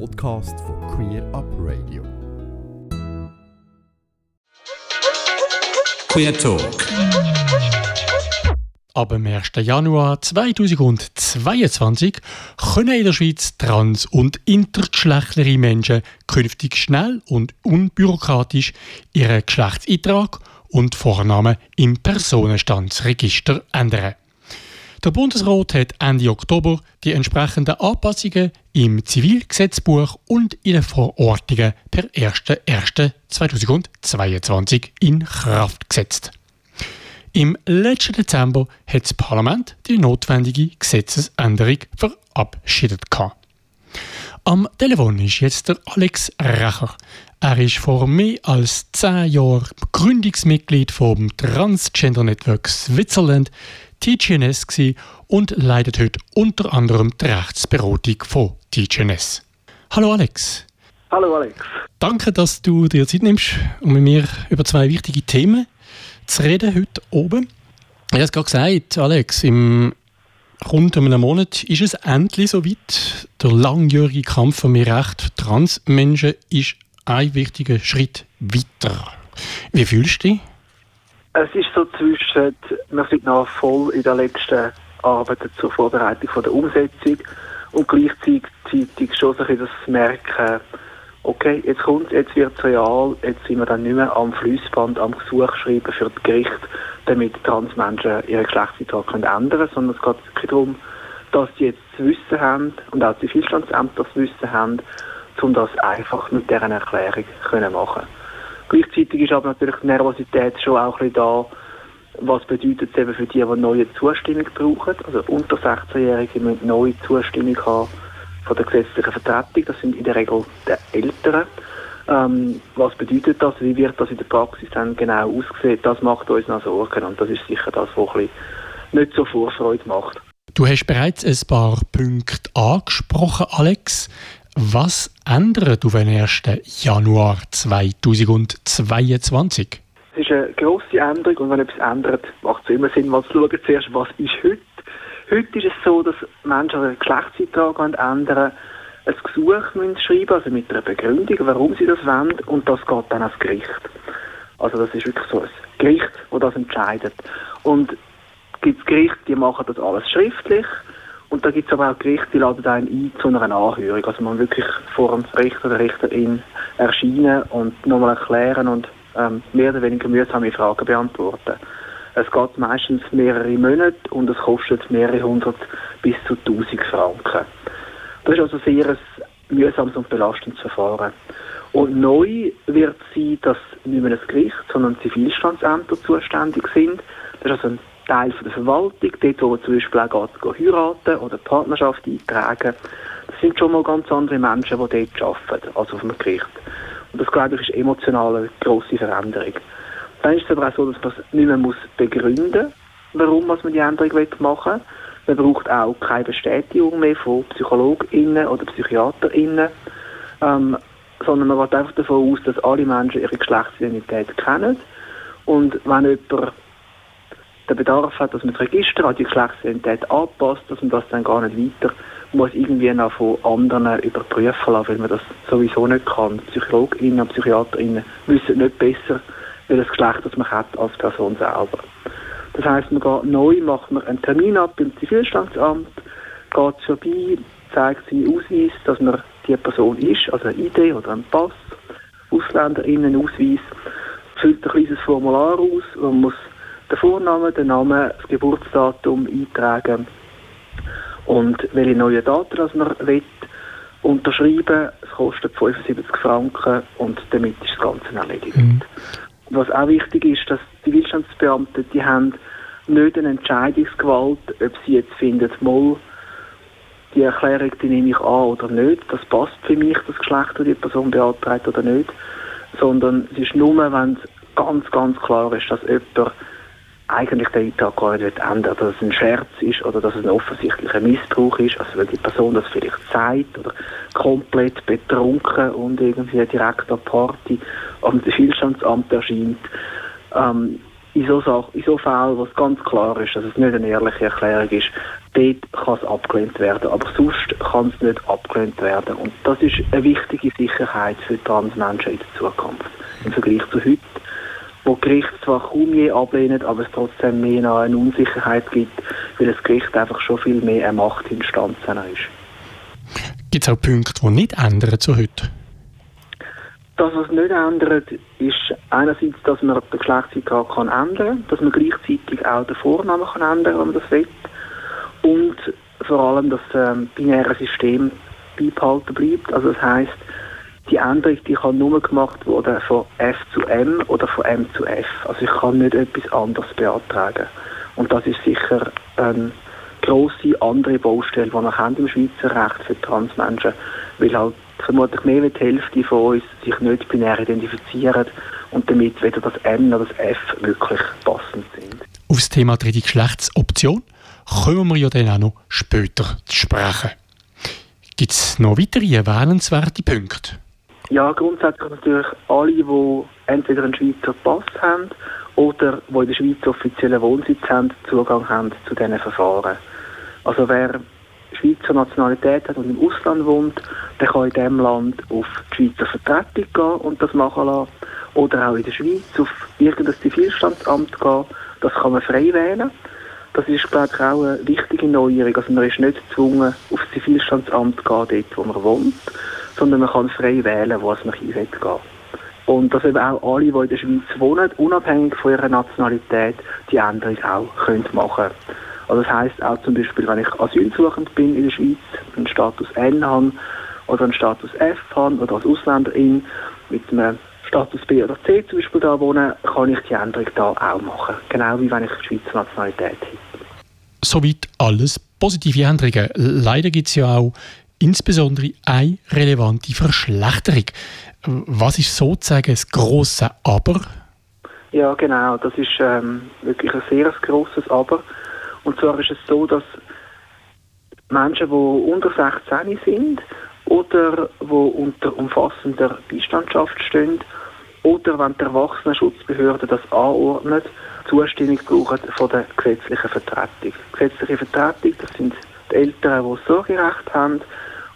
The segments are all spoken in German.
Podcast von Queer Up Radio. Queer Talk. Ab dem 1. Januar 2022 können in der Schweiz trans- und intergeschlechtliche Menschen künftig schnell und unbürokratisch ihren Geschlechtseintrag und Vornamen im Personenstandsregister ändern. Der Bundesrat hat Ende Oktober die entsprechenden Anpassungen im Zivilgesetzbuch und in den Verordnungen per 01.01.2022 in Kraft gesetzt. Im letzten Dezember hat das Parlament die notwendige Gesetzesänderung verabschiedet. Am Telefon ist jetzt der Alex Recher. Er ist vor mehr als zehn Jahren Gründungsmitglied vom Transgender Network Switzerland, TGNS, und leitet heute unter anderem die Rechtsberatung von TGNS. Hallo Alex. Hallo Alex. Danke, dass du dir Zeit nimmst, um mit mir über zwei wichtige Themen zu reden heute oben. Ich habe es gerade gesagt, Alex, im rund einem Monat ist es endlich soweit. Der langjährige Kampf für mehr Recht für Transmenschen ist ein wichtiger Schritt weiter. Wie fühlst du dich? Es ist so zwischen, wir sind noch voll in der letzten Arbeit zur Vorbereitung von der Umsetzung und gleichzeitig schon so das Merken, okay, jetzt kommt jetzt wird es real, jetzt sind wir dann nicht mehr am Fließband am Gesuch schreiben für das Gericht, damit Transmenschen ihre Geschlechtseintrag können ändern sondern es geht wirklich darum, dass sie jetzt das Wissen haben und auch die Zivilstandsämter das Wissen haben, um das einfach mit deren Erklärung können machen Gleichzeitig ist aber natürlich die Nervosität schon auch ein bisschen da, was bedeutet es eben für die, die neue Zustimmung brauchen. Also unter 16-Jährige müssen neue Zustimmung haben von der gesetzlichen Vertretung. Das sind in der Regel die Eltern. Ähm, was bedeutet das? Wie wird das in der Praxis dann genau aussehen? Das macht uns noch Sorgen und das ist sicher das, was nicht so Vorfreude macht. Du hast bereits ein paar Punkte angesprochen, Alex. Was ändert auf den 1. Januar 2022? Es ist eine grosse Änderung und wenn etwas ändert, macht es immer Sinn, mal zu schauen zuerst, was ist heute. Heute ist es so, dass Menschen einen Geschlechtseintrag ändern ein Gesuch müssen schreiben also mit einer Begründung, warum sie das wollen, und das geht dann ans Gericht. Also das ist wirklich so ein Gericht, das das entscheidet. Und gibt Gerichte, die machen das alles schriftlich, und da gibt es aber auch Gerichte, die laden einen ein zu einer Anhörung. Also man wirklich vor dem Richter oder Richterin erscheinen und nochmal erklären und ähm, mehr oder weniger mühsame Fragen beantworten. Es geht meistens mehrere Monate und es kostet mehrere hundert bis zu tausend Franken. Das ist also sehr ein mühsames und belastendes Verfahren. Und neu wird sein, dass nicht mehr das Gericht, sondern Zivilstandsämter zuständig sind. Das ist also ein Teil von der Verwaltung, dort wo man zum Beispiel auch geht, heiraten oder Partnerschaft eintragen. Das sind schon mal ganz andere Menschen, die dort arbeiten, als auf dem Gericht. Und das, glaube ich, ist emotional eine grosse Veränderung. Dann ist es aber auch so, dass man es nicht mehr muss begründen muss, warum man die Änderung machen will. Man braucht auch keine Bestätigung mehr von PsychologInnen oder PsychiaterInnen, ähm, sondern man geht einfach davon aus, dass alle Menschen ihre Geschlechtsidentität kennen. Und wenn jemand den Bedarf hat, dass man das Register an die Geschlechtsidentität anpasst, dass man das dann gar nicht weiter muss irgendwie noch von anderen überprüfen lassen, weil man das sowieso nicht kann. PsychologInnen und PsychiaterInnen wissen nicht besser, welches Geschlecht das man hat als Person selber. Das heisst, man geht neu, macht man einen Termin ab im Zivilstandsamt, geht vorbei, zeigt seinen Ausweis, dass man die Person ist, also eine ID oder ein Pass, AusländerInnen-Ausweis, füllt ein kleines Formular aus, man muss den Vornamen, den Namen, das Geburtsdatum eintragen und welche neuen Daten das man will unterschreiben. Es kostet 75 Franken und damit ist das Ganze erledigt. Mhm. Was auch wichtig ist, dass die Zivilstandsbeamten, die haben nicht eine Entscheidungsgewalt, ob sie jetzt finden, mal die Erklärung, die nehme ich an oder nicht, das passt für mich, das Geschlecht, das die Person beantragt oder nicht, sondern es ist nur, wenn es ganz, ganz klar ist, dass jemand eigentlich den Eintrag gar nicht ändern dass es ein Scherz ist oder dass es ein offensichtlicher Missbrauch ist, also wenn die Person das vielleicht sagt oder komplett betrunken und irgendwie direkt an Party am Zivilstandsamt erscheint, ähm, in so, so Fällen, wo es ganz klar ist, dass es nicht eine ehrliche Erklärung ist, dort kann es abgelehnt werden. Aber sonst kann es nicht abgelehnt werden. Und das ist eine wichtige Sicherheit für Transmenschen in der Zukunft. Im Vergleich zu heute, wo Gerichte zwar kaum je ablehnen, aber es trotzdem mehr eine Unsicherheit gibt, weil das Gericht einfach schon viel mehr eine Machtinstanz ist. Gibt es auch Punkte, die nicht ändern zu heute? Das, was nicht ändert, ist einerseits, dass man den Geschlechtseintrag kann ändern kann, dass man gleichzeitig auch den Vornamen kann ändern kann, wenn man das will. Und vor allem, dass das ähm, binäre System beibehalten bleibt. Also das heißt, die Änderung die kann nur gemacht werden von F zu M oder von M zu F. Also ich kann nicht etwas anderes beantragen. Und das ist sicher eine grosse andere Baustelle, die haben im Schweizer Recht für Transmenschen, weil halt vermutlich mehr als die Hälfte von uns sich nicht binär identifizieren und damit weder das M noch das F wirklich passend sind. Auf das Thema dritte Geschlechtsoption kommen wir ja dann auch noch später zu sprechen. Gibt es noch weitere erwähnenswerte Punkte? Ja, grundsätzlich natürlich alle, die entweder einen Schweizer Pass haben oder die in der Schweiz offiziellen Wohnsitz haben, Zugang haben zu diesen Verfahren. Also wer Schweizer Nationalität hat und im Ausland wohnt, der kann in diesem Land auf die Schweizer Vertretung gehen und das machen lassen. Oder auch in der Schweiz auf irgendein Zivilstandsamt gehen. Das kann man frei wählen. Das ist, glaube ich, auch eine wichtige Neuerung. Also man ist nicht gezwungen, auf das Zivilstandsamt zu gehen, dort wo man wohnt, sondern man kann frei wählen, wo man hin will gehen. Und dass eben auch alle, die in der Schweiz wohnen, unabhängig von ihrer Nationalität, die Änderung auch können machen können. Also das heisst auch zum Beispiel, wenn ich asylsuchend bin in der Schweiz, einen Status N habe oder einen Status F habe oder als Ausländerin mit einem Status B oder C zum Beispiel da wohnen, kann ich die Änderung da auch machen. Genau wie wenn ich Schweizer Nationalität hätte. Soweit alles positive Änderungen. Leider gibt es ja auch insbesondere eine relevante Verschlechterung. Was ist sozusagen das grosse Aber? Ja, genau. Das ist ähm, wirklich ein sehr grosses Aber. Und zwar ist es so, dass Menschen, die unter 16 sind oder die unter umfassender Beistandschaft stehen oder wenn die Erwachsenenschutzbehörde das anordnet, Zustimmung brauchen von der gesetzlichen Vertretung. Gesetzliche Vertretung, das sind Eltern, die Sorgerecht haben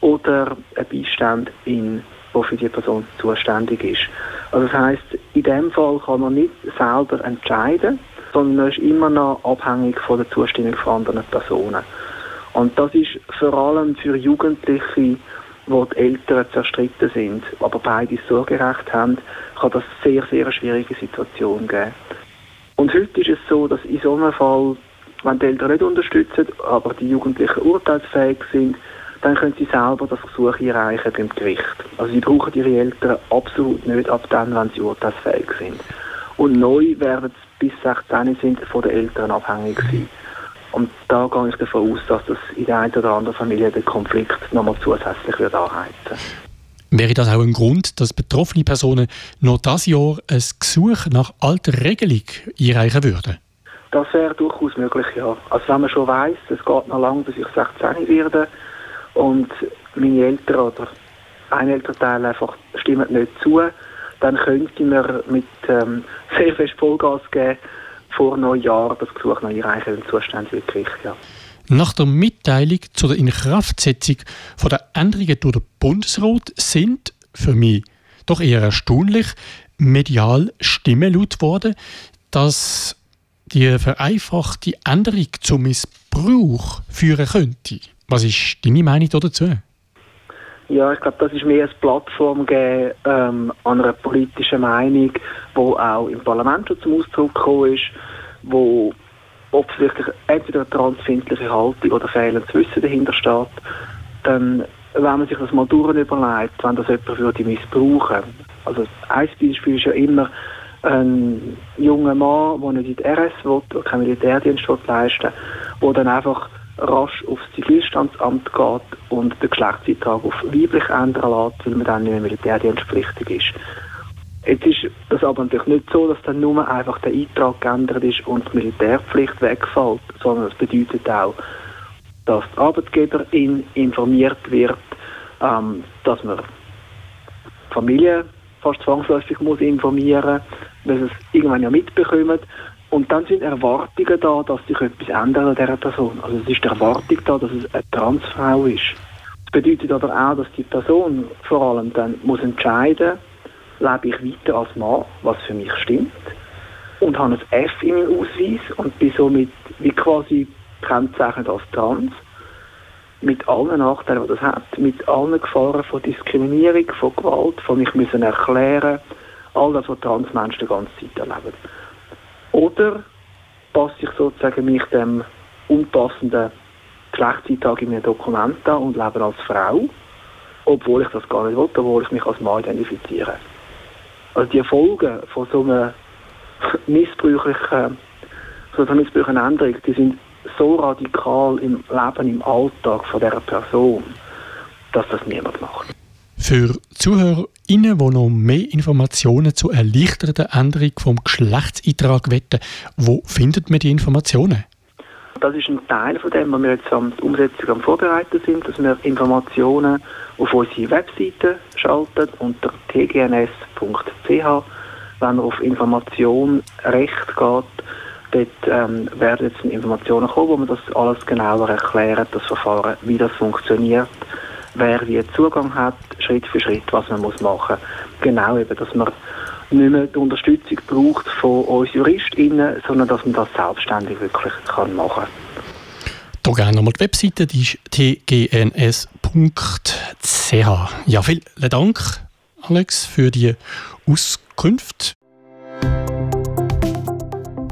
oder ein Beistandin, der für die Person zuständig ist. Also das heißt, in dem Fall kann man nicht selber entscheiden, sondern man ist immer noch abhängig von der Zustimmung von anderen Personen. Und das ist vor allem für Jugendliche, wo die Eltern zerstritten sind, aber beide Sorgerecht haben, kann das sehr, sehr eine schwierige Situation geben. Und heute ist es so, dass in so einem Fall, wenn die Eltern nicht unterstützen, aber die Jugendlichen urteilsfähig sind, dann können sie selber das Gesuch einreichen beim Gericht. Also sie brauchen ihre Eltern absolut nicht ab dann, wenn sie urteilsfähig sind. Und neu werden sie bis 16 sind von den Eltern abhängig sein. Und da gehe ich davon aus, dass das in der einen oder anderen Familie den Konflikt nochmal zusätzlich wird anheizen Wäre das auch ein Grund, dass betroffene Personen noch dieses Jahr ein Gesuch nach alter Regelung einreichen würden? Das wäre durchaus möglich, ja. Also wenn man schon weiss, es geht noch lange, bis ich 16 werde und meine Eltern oder ein Elternteil einfach stimmen nicht zu, dann könnte man mit ähm, sehr viel Vollgas geben vor Neujahr das Gesuch noch einreichen im zuständigen Gericht. Ja. Nach der Mitteilung zu der Inkraftsetzung von der Änderungen durch den Bundesrat sind für mich doch eher erstaunlich medial Stimmen laut worden, dass die vereinfachte Änderung zum Missbrauch führen könnte. Was ist deine Meinung dazu? Ja, ich glaube, das ist mehr eine Plattform geben, ähm, an einer politischen Meinung, die auch im Parlament schon zum Ausdruck gekommen ist, wo offensichtlich entweder eine transfindliche Haltung oder fehlendes Wissen dahinter steht. Dann, wenn man sich das mal durchüberlegt, wenn das jemand würde missbrauchen. Also ein Beispiel ist ja immer ein junger Mann, der nicht in die RS will, der keinen Militärdienst leisten will, der dann einfach rasch aufs Zivilstandsamt geht und den Geschlechtseintrag auf weiblich ändern lässt, weil man dann nicht mehr militärdienstpflichtig ist. Jetzt ist das aber natürlich nicht so, dass dann nur einfach der Eintrag geändert ist und die Militärpflicht wegfällt, sondern es bedeutet auch, dass die Arbeitgeberin informiert wird, ähm, dass man Familie fast zwangsläufig muss informieren, weil sie es irgendwann ja mitbekommen, Und dann sind Erwartungen da, dass sich etwas ändert an dieser Person. Also es ist die Erwartung da, dass es eine Transfrau ist. Das bedeutet aber auch, dass die Person vor allem dann muss entscheiden, lebe ich weiter als Mann, was für mich stimmt, und habe ein F in meinem Ausweis und bin somit wie quasi kennzeichnet als trans, mit allen Nachteilen, die das hat, mit allen Gefahren von Diskriminierung, von Gewalt, von mich müssen erklären, all das, was Transmenschen die ganze Zeit erleben. Oder passe ich sozusagen mich dem unpassenden Geschlechtseintrag in meinem Dokument an und lebe als Frau, obwohl ich das gar nicht will, obwohl ich mich als Mann identifiziere. Also die Folgen von so einer missbräuchlichen, so einer missbräuchlichen Änderung, die sind so radikal im Leben, im Alltag von dieser Person, dass das niemand macht. Für ZuhörerInnen, die noch mehr Informationen zur erleichterten Änderung vom Geschlechtseintrag wetten, wo findet man die Informationen? Das ist ein Teil von dem, was wir jetzt der Umsetzung am Vorbereiten sind, dass wir Informationen auf unsere Webseite schalten unter tgns.ch. Wenn man auf Information Recht geht, dort ähm, werden jetzt Informationen kommen, wo man das alles genauer erklärt, das Verfahren, wie das funktioniert, wer wie Zugang hat, Schritt für Schritt, was man muss machen. Genau eben, dass man nicht mehr die Unterstützung braucht von uns JuristInnen, sondern dass man das selbstständig wirklich kann machen kann. Hier gerne nochmal die Webseite, die ist tgns.ch. Ja, vielen Dank, Alex, für die Auskunft.